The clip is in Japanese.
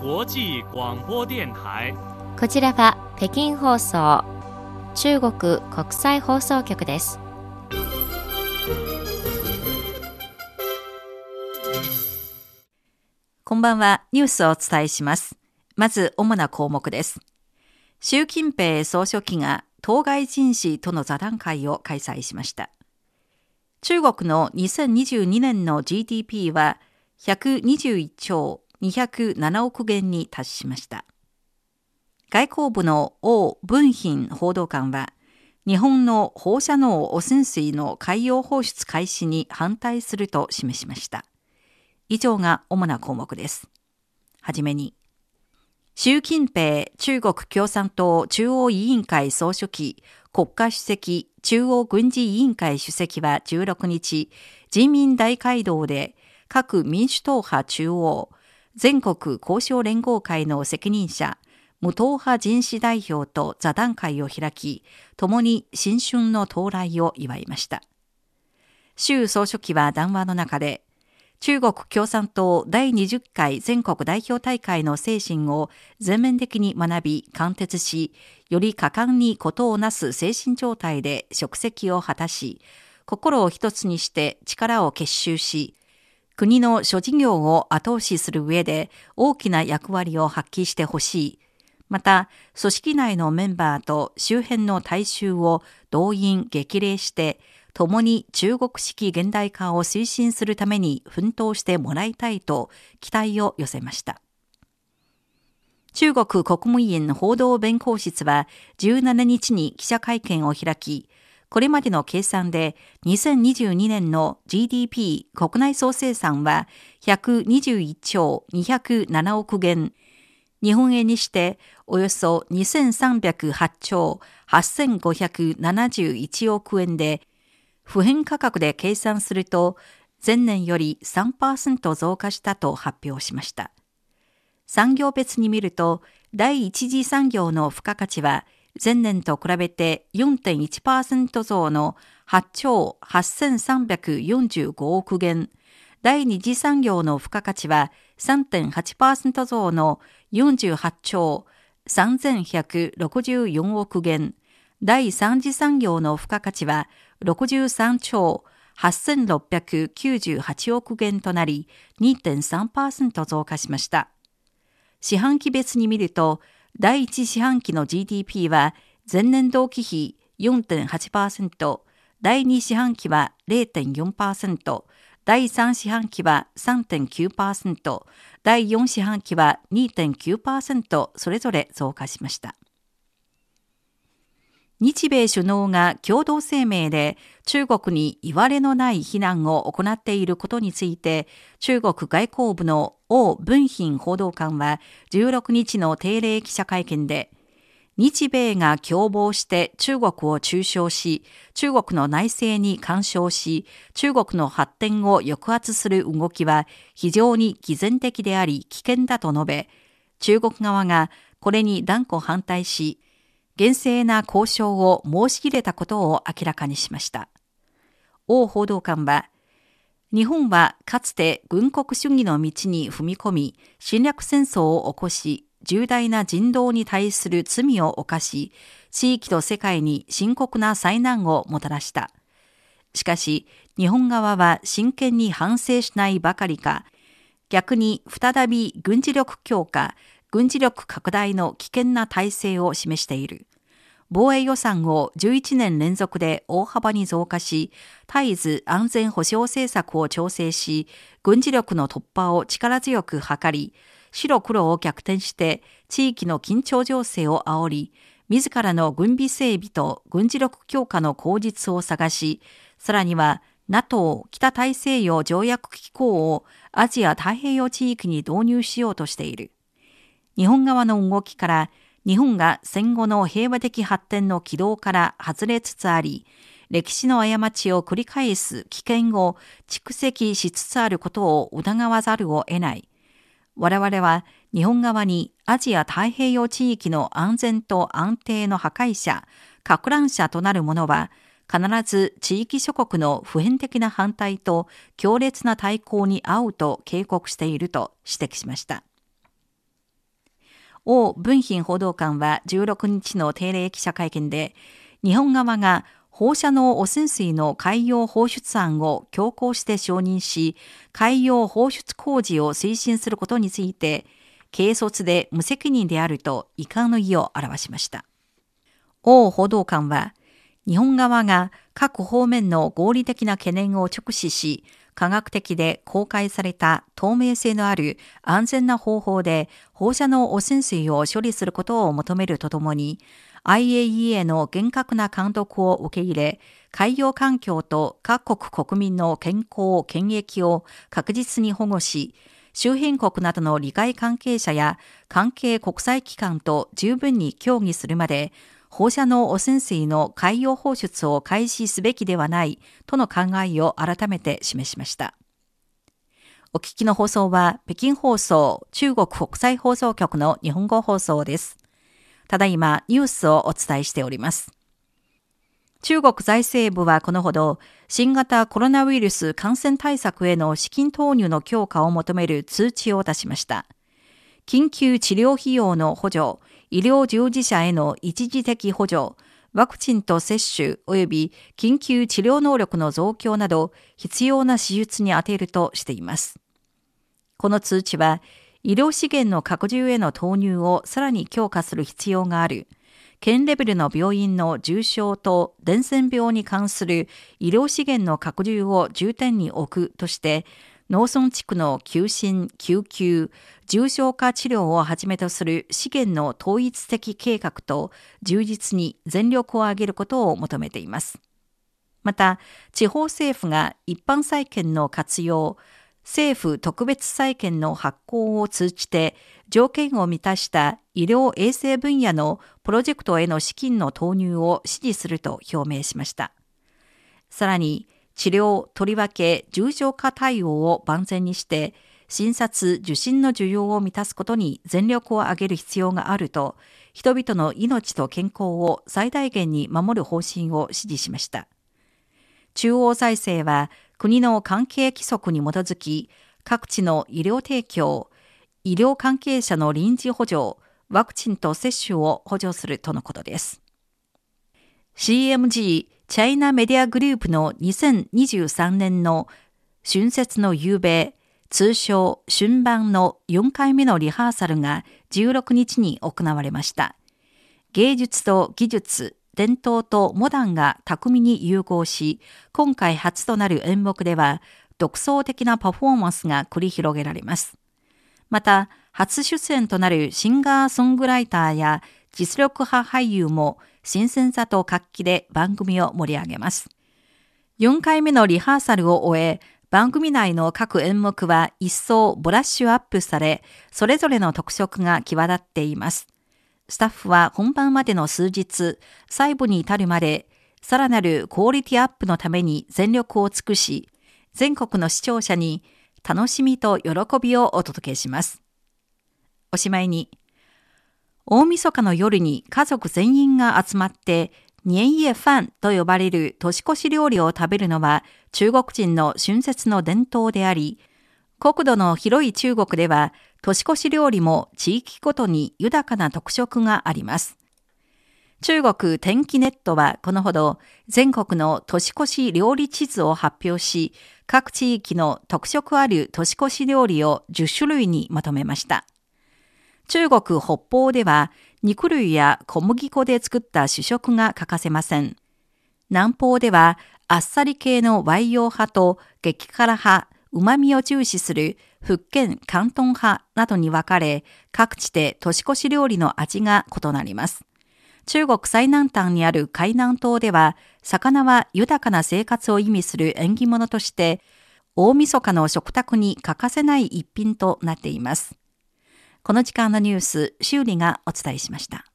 際广播電台こちらは北京放送中国国際放送局ですこんばんは、ニュースをお伝えします。まず、主な項目です。習近平総書記が当該人士との座談会を開催しました。中国の2022年の GDP は121兆207億元に達しました。外交部の王文賓報道官は、日本の放射能汚染水の海洋放出開始に反対すると示しました。以上が主な項目です。はじめに、習近平中国共産党中央委員会総書記、国家主席、中央軍事委員会主席は16日、人民大会堂で各民主党派中央、全国交渉連合会の責任者、無党派人士代表と座談会を開き、共に新春の到来を祝いました。習総書記は談話の中で、中国共産党第20回全国代表大会の精神を全面的に学び、貫徹し、より果敢にことをなす精神状態で職責を果たし、心を一つにして力を結集し、国の諸事業を後押しする上で大きな役割を発揮してほしい。また、組織内のメンバーと周辺の大衆を動員激励して、共に中国式現代化を推進するために奮闘してもらいたいと期待を寄せました。中国国務院報道弁公室は17日に記者会見を開き、これまでの計算で2022年の GDP 国内総生産は121兆207億元、日本円にしておよそ2308兆8571億円で、普遍価格で計算すると前年より3%増加したと発表しました。産業別に見ると、第一次産業の付加価値は前年と比べて4.1%増の8兆8345億元、第二次産業の付加価値は3.8%増の48兆3164億元、第三次産業の付加価値は63兆8698億元となり2.3%増加しました。四半期別に見ると、第一四半期の GDP は前年同期比4.8%、第二四半期は0.4%、第三四半期は3.9%、第四四半期は2.9%それぞれ増加しました。日米首脳が共同声明で中国に言われのない非難を行っていることについて中国外交部の王文賓報道官は16日の定例記者会見で日米が共謀して中国を中傷し、中国の内政に干渉し、中国の発展を抑圧する動きは非常に偽善的であり危険だと述べ、中国側がこれに断固反対し、厳正な交渉を申し入れたことを明らかにしました。王報道官は、日本はかつて軍国主義の道に踏み込み、侵略戦争を起こし、重大な人道に対する罪を犯し、地域と世界に深刻な災難をもたらした。しかし、日本側は真剣に反省しないばかりか、逆に再び軍事力強化、軍事力拡大の危険な体制を示している。防衛予算を11年連続で大幅に増加し、絶えず安全保障政策を調整し、軍事力の突破を力強く図り、白黒を逆転して地域の緊張情勢を煽り、自らの軍備整備と軍事力強化の口実を探し、さらには NATO 北大西洋条約機構をアジア太平洋地域に導入しようとしている。日本側の動きから日本が戦後の平和的発展の軌道から外れつつあり、歴史の過ちを繰り返す危険を蓄積しつつあることを疑わざるを得ない。我々は日本側にアジア太平洋地域の安全と安定の破壊者、拡乱者となる者は、必ず地域諸国の普遍的な反対と強烈な対抗に遭うと警告していると指摘しました。王文賓報道官は16日の定例記者会見で、日本側が放射能汚染水の海洋放出案を強行して承認し、海洋放出工事を推進することについて、軽率で無責任であると遺憾の意を表しました。王報道官は、日本側が各方面の合理的な懸念を直視し、科学的で公開された透明性のある安全な方法で放射能汚染水を処理することを求めるとともに、IAEA の厳格な監督を受け入れ、海洋環境と各国国民の健康、権益を確実に保護し、周辺国などの利害関係者や関係国際機関と十分に協議するまで、放射能汚染水の海洋放出を開始すべきではないとの考えを改めて示しました。お聞きの放送は北京放送中国国際放送局の日本語放送です。ただいまニュースをお伝えしております。中国財政部はこのほど新型コロナウイルス感染対策への資金投入の強化を求める通知を出しました。緊急治療費用の補助、医療従事者への一時的補助、ワクチンと接種及び緊急治療能力の増強など必要な手術に充てるとしています。この通知は医療資源の拡充への投入をさらに強化する必要がある。県レベルの病院の重症と伝染病に関する医療資源の拡充を重点に置くとして、農村地区の休診、救急、重症化治療をはじめとする資源の統一的計画と充実に全力を挙げることを求めています。また、地方政府が一般債権の活用、政府特別債権の発行を通じて条件を満たした医療衛生分野のプロジェクトへの資金の投入を支持すると表明しました。さらに、治療、とりわけ重症化対応を万全にして、診察、受診の需要を満たすことに全力を挙げる必要があると、人々の命と健康を最大限に守る方針を指示しました。中央財政は国の関係規則に基づき、各地の医療提供、医療関係者の臨時補助、ワクチンと接種を補助するとのことです。CMG チャイナメディアグループの2023年の春節の夕べ、通称春晩の4回目のリハーサルが16日に行われました。芸術と技術、伝統とモダンが巧みに融合し、今回初となる演目では、独創的なパフォーマンスが繰り広げられます。また、初出演となるシンガーソングライターや実力派俳優も新鮮さと活気で番組を盛り上げます。4回目のリハーサルを終え、番組内の各演目は一層ブラッシュアップされ、それぞれの特色が際立っています。スタッフは本番までの数日、細部に至るまで、さらなるクオリティアップのために全力を尽くし、全国の視聴者に楽しみと喜びをお届けします。おしまいに、大晦日の夜に家族全員が集まって、年夜飯と呼ばれる年越し料理を食べるのは中国人の春節の伝統であり、国土の広い中国では年越し料理も地域ごとに豊かな特色があります。中国天気ネットはこのほど全国の年越し料理地図を発表し、各地域の特色ある年越し料理を10種類にまとめました。中国北方では肉類や小麦粉で作った主食が欠かせません。南方ではあっさり系の培養派と激辛派、旨味を重視する福建広東派などに分かれ、各地で年越し料理の味が異なります。中国最南端にある海南島では、魚は豊かな生活を意味する縁起物として、大晦日の食卓に欠かせない一品となっています。この時間のニュース、修理がお伝えしました。